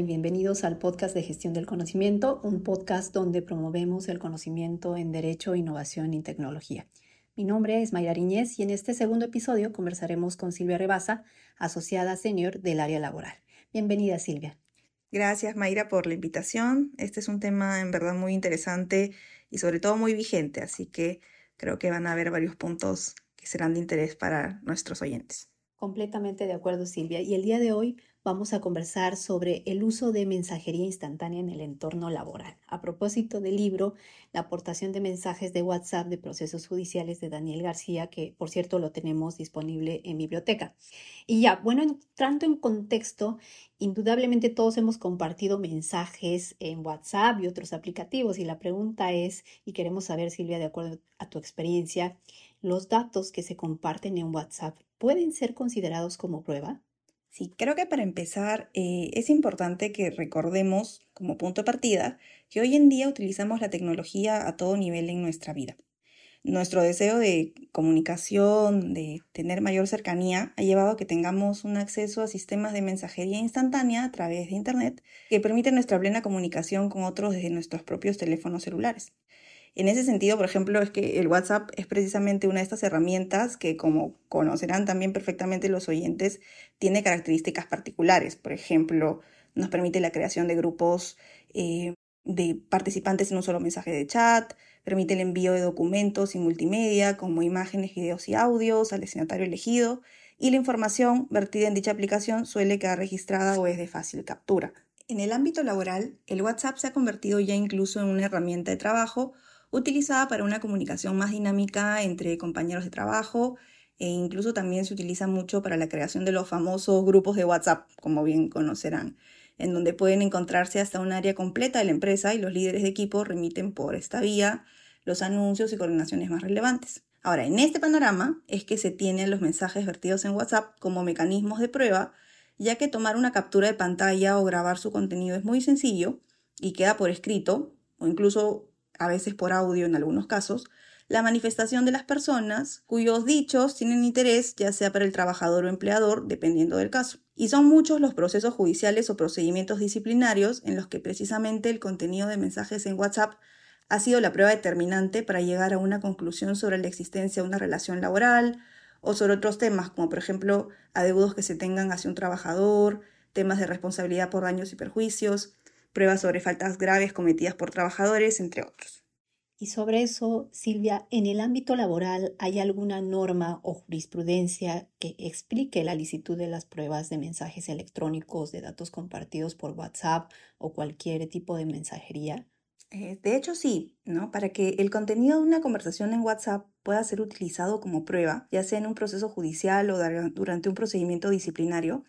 y bienvenidos al podcast de gestión del conocimiento, un podcast donde promovemos el conocimiento en derecho, innovación y tecnología. Mi nombre es Mayra Riñez y en este segundo episodio conversaremos con Silvia Rebasa, asociada senior del área laboral. Bienvenida Silvia. Gracias Mayra por la invitación. Este es un tema en verdad muy interesante y sobre todo muy vigente, así que creo que van a haber varios puntos que serán de interés para nuestros oyentes. Completamente de acuerdo, Silvia. Y el día de hoy vamos a conversar sobre el uso de mensajería instantánea en el entorno laboral. A propósito del libro, La aportación de mensajes de WhatsApp de procesos judiciales de Daniel García, que por cierto lo tenemos disponible en biblioteca. Y ya, bueno, entrando en contexto, indudablemente todos hemos compartido mensajes en WhatsApp y otros aplicativos. Y la pregunta es, y queremos saber, Silvia, de acuerdo a tu experiencia, ¿los datos que se comparten en WhatsApp pueden ser considerados como prueba? Sí, creo que para empezar eh, es importante que recordemos como punto de partida que hoy en día utilizamos la tecnología a todo nivel en nuestra vida. Nuestro deseo de comunicación, de tener mayor cercanía, ha llevado a que tengamos un acceso a sistemas de mensajería instantánea a través de Internet que permiten nuestra plena comunicación con otros desde nuestros propios teléfonos celulares. En ese sentido, por ejemplo, es que el WhatsApp es precisamente una de estas herramientas que, como conocerán también perfectamente los oyentes, tiene características particulares. Por ejemplo, nos permite la creación de grupos eh, de participantes en un solo mensaje de chat, permite el envío de documentos y multimedia como imágenes, videos y audios al destinatario elegido y la información vertida en dicha aplicación suele quedar registrada o es de fácil captura. En el ámbito laboral, el WhatsApp se ha convertido ya incluso en una herramienta de trabajo utilizada para una comunicación más dinámica entre compañeros de trabajo e incluso también se utiliza mucho para la creación de los famosos grupos de WhatsApp, como bien conocerán, en donde pueden encontrarse hasta un área completa de la empresa y los líderes de equipo remiten por esta vía los anuncios y coordinaciones más relevantes. Ahora, en este panorama es que se tienen los mensajes vertidos en WhatsApp como mecanismos de prueba, ya que tomar una captura de pantalla o grabar su contenido es muy sencillo y queda por escrito, o incluso a veces por audio en algunos casos, la manifestación de las personas cuyos dichos tienen interés ya sea para el trabajador o empleador, dependiendo del caso. Y son muchos los procesos judiciales o procedimientos disciplinarios en los que precisamente el contenido de mensajes en WhatsApp ha sido la prueba determinante para llegar a una conclusión sobre la existencia de una relación laboral o sobre otros temas, como por ejemplo adeudos que se tengan hacia un trabajador, temas de responsabilidad por daños y perjuicios, pruebas sobre faltas graves cometidas por trabajadores, entre otros. Y sobre eso, Silvia, ¿en el ámbito laboral hay alguna norma o jurisprudencia que explique la licitud de las pruebas de mensajes electrónicos, de datos compartidos por WhatsApp o cualquier tipo de mensajería? Eh, de hecho, sí, ¿no? Para que el contenido de una conversación en WhatsApp pueda ser utilizado como prueba, ya sea en un proceso judicial o durante un procedimiento disciplinario,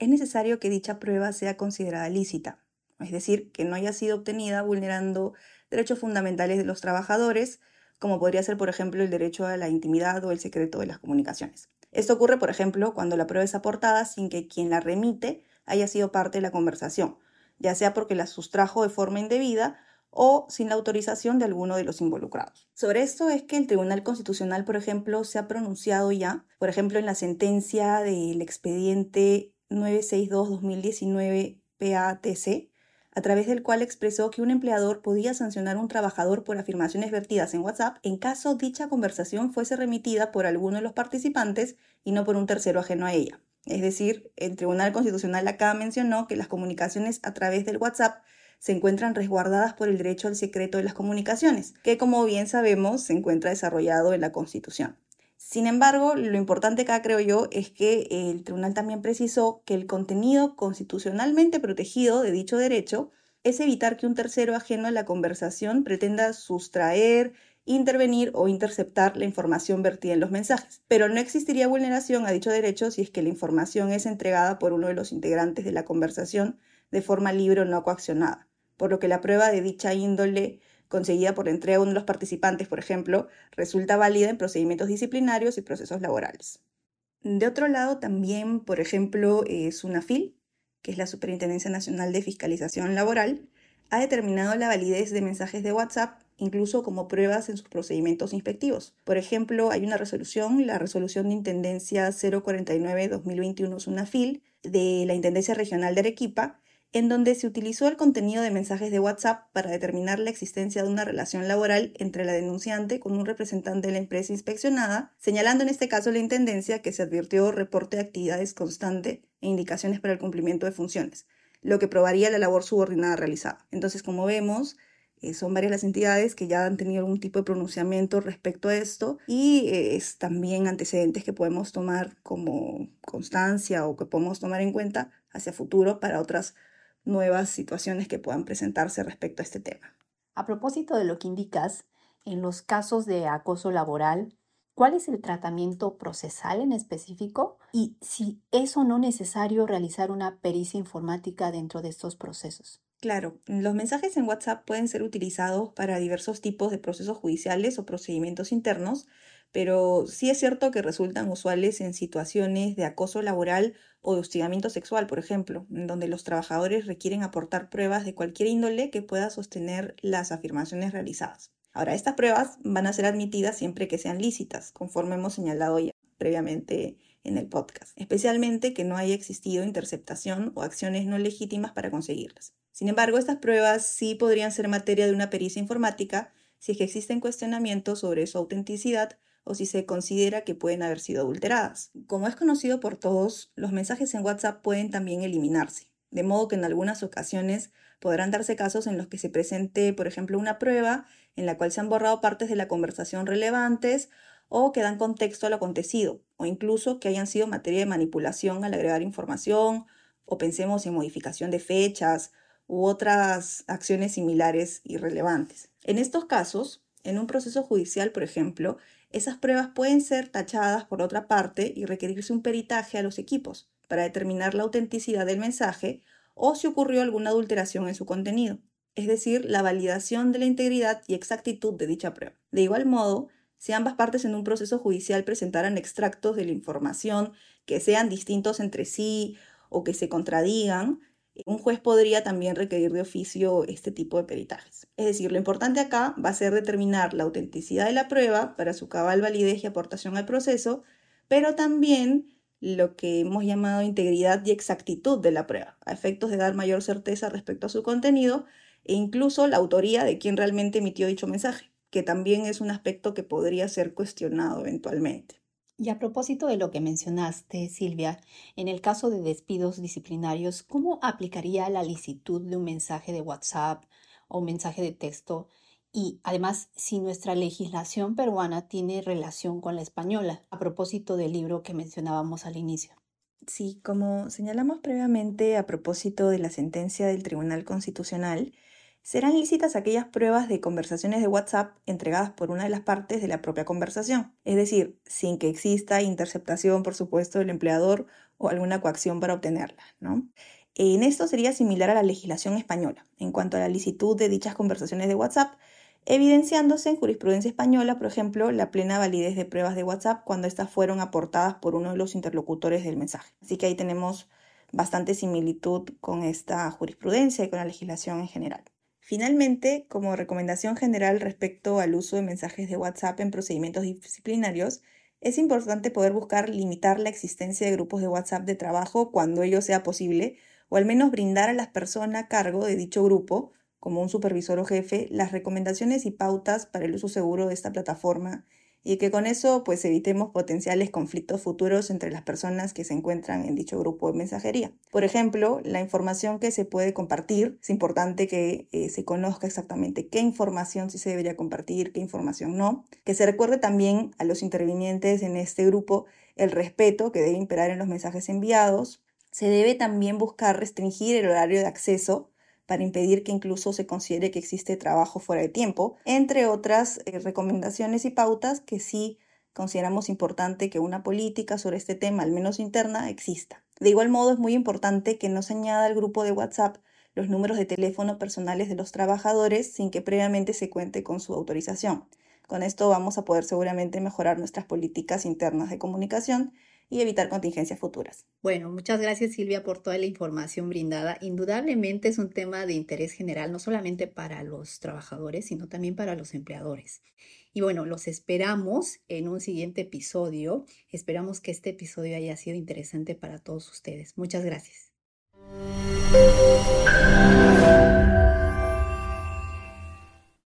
es necesario que dicha prueba sea considerada lícita, es decir, que no haya sido obtenida vulnerando derechos fundamentales de los trabajadores, como podría ser, por ejemplo, el derecho a la intimidad o el secreto de las comunicaciones. Esto ocurre, por ejemplo, cuando la prueba es aportada sin que quien la remite haya sido parte de la conversación, ya sea porque la sustrajo de forma indebida o sin la autorización de alguno de los involucrados. Sobre esto es que el Tribunal Constitucional, por ejemplo, se ha pronunciado ya, por ejemplo, en la sentencia del expediente 962-2019 PATC, a través del cual expresó que un empleador podía sancionar a un trabajador por afirmaciones vertidas en WhatsApp en caso dicha conversación fuese remitida por alguno de los participantes y no por un tercero ajeno a ella. Es decir, el Tribunal Constitucional acá mencionó que las comunicaciones a través del WhatsApp se encuentran resguardadas por el derecho al secreto de las comunicaciones, que como bien sabemos se encuentra desarrollado en la Constitución. Sin embargo, lo importante acá creo yo es que el tribunal también precisó que el contenido constitucionalmente protegido de dicho derecho es evitar que un tercero ajeno a la conversación pretenda sustraer, intervenir o interceptar la información vertida en los mensajes. Pero no existiría vulneración a dicho derecho si es que la información es entregada por uno de los integrantes de la conversación de forma libre o no coaccionada, por lo que la prueba de dicha índole conseguida por entrega de uno de los participantes, por ejemplo, resulta válida en procedimientos disciplinarios y procesos laborales. De otro lado, también, por ejemplo, es una FIL, que es la Superintendencia Nacional de Fiscalización Laboral, ha determinado la validez de mensajes de WhatsApp incluso como pruebas en sus procedimientos inspectivos. Por ejemplo, hay una resolución, la resolución de Intendencia 049-2021 es una FIL de la Intendencia Regional de Arequipa, en donde se utilizó el contenido de mensajes de WhatsApp para determinar la existencia de una relación laboral entre la denunciante con un representante de la empresa inspeccionada, señalando en este caso la Intendencia que se advirtió reporte de actividades constante e indicaciones para el cumplimiento de funciones, lo que probaría la labor subordinada realizada. Entonces, como vemos, eh, son varias las entidades que ya han tenido algún tipo de pronunciamiento respecto a esto y eh, es también antecedentes que podemos tomar como constancia o que podemos tomar en cuenta hacia futuro para otras nuevas situaciones que puedan presentarse respecto a este tema. A propósito de lo que indicas, en los casos de acoso laboral, ¿cuál es el tratamiento procesal en específico? Y si es o no necesario realizar una pericia informática dentro de estos procesos. Claro, los mensajes en WhatsApp pueden ser utilizados para diversos tipos de procesos judiciales o procedimientos internos, pero sí es cierto que resultan usuales en situaciones de acoso laboral o de hostigamiento sexual, por ejemplo, donde los trabajadores requieren aportar pruebas de cualquier índole que pueda sostener las afirmaciones realizadas. Ahora, estas pruebas van a ser admitidas siempre que sean lícitas, conforme hemos señalado ya previamente en el podcast, especialmente que no haya existido interceptación o acciones no legítimas para conseguirlas. Sin embargo, estas pruebas sí podrían ser materia de una pericia informática si es que existen cuestionamientos sobre su autenticidad o si se considera que pueden haber sido adulteradas. Como es conocido por todos, los mensajes en WhatsApp pueden también eliminarse, de modo que en algunas ocasiones podrán darse casos en los que se presente, por ejemplo, una prueba en la cual se han borrado partes de la conversación relevantes o que dan contexto a lo acontecido, o incluso que hayan sido materia de manipulación al agregar información, o pensemos en modificación de fechas u otras acciones similares y relevantes. En estos casos, en un proceso judicial, por ejemplo, esas pruebas pueden ser tachadas por otra parte y requerirse un peritaje a los equipos para determinar la autenticidad del mensaje o si ocurrió alguna adulteración en su contenido, es decir, la validación de la integridad y exactitud de dicha prueba. De igual modo, si ambas partes en un proceso judicial presentaran extractos de la información que sean distintos entre sí o que se contradigan, un juez podría también requerir de oficio este tipo de peritajes. Es decir, lo importante acá va a ser determinar la autenticidad de la prueba para su cabal validez y aportación al proceso, pero también lo que hemos llamado integridad y exactitud de la prueba, a efectos de dar mayor certeza respecto a su contenido e incluso la autoría de quien realmente emitió dicho mensaje, que también es un aspecto que podría ser cuestionado eventualmente. Y a propósito de lo que mencionaste, Silvia, en el caso de despidos disciplinarios, ¿cómo aplicaría la licitud de un mensaje de WhatsApp o un mensaje de texto? Y además, si nuestra legislación peruana tiene relación con la española, a propósito del libro que mencionábamos al inicio. Sí, como señalamos previamente a propósito de la sentencia del Tribunal Constitucional, serán lícitas aquellas pruebas de conversaciones de WhatsApp entregadas por una de las partes de la propia conversación, es decir, sin que exista interceptación, por supuesto, del empleador o alguna coacción para obtenerla. ¿no? En esto sería similar a la legislación española, en cuanto a la licitud de dichas conversaciones de WhatsApp, evidenciándose en jurisprudencia española, por ejemplo, la plena validez de pruebas de WhatsApp cuando éstas fueron aportadas por uno de los interlocutores del mensaje. Así que ahí tenemos bastante similitud con esta jurisprudencia y con la legislación en general. Finalmente, como recomendación general respecto al uso de mensajes de WhatsApp en procedimientos disciplinarios, es importante poder buscar limitar la existencia de grupos de WhatsApp de trabajo cuando ello sea posible, o al menos brindar a las personas a cargo de dicho grupo, como un supervisor o jefe, las recomendaciones y pautas para el uso seguro de esta plataforma y que con eso pues evitemos potenciales conflictos futuros entre las personas que se encuentran en dicho grupo de mensajería. Por ejemplo, la información que se puede compartir, es importante que eh, se conozca exactamente qué información sí se debería compartir, qué información no, que se recuerde también a los intervinientes en este grupo el respeto que debe imperar en los mensajes enviados. Se debe también buscar restringir el horario de acceso para impedir que incluso se considere que existe trabajo fuera de tiempo, entre otras eh, recomendaciones y pautas que sí consideramos importante que una política sobre este tema, al menos interna, exista. De igual modo, es muy importante que no se añada al grupo de WhatsApp los números de teléfono personales de los trabajadores sin que previamente se cuente con su autorización. Con esto vamos a poder seguramente mejorar nuestras políticas internas de comunicación y evitar contingencias futuras. Bueno, muchas gracias Silvia por toda la información brindada. Indudablemente es un tema de interés general, no solamente para los trabajadores, sino también para los empleadores. Y bueno, los esperamos en un siguiente episodio. Esperamos que este episodio haya sido interesante para todos ustedes. Muchas gracias.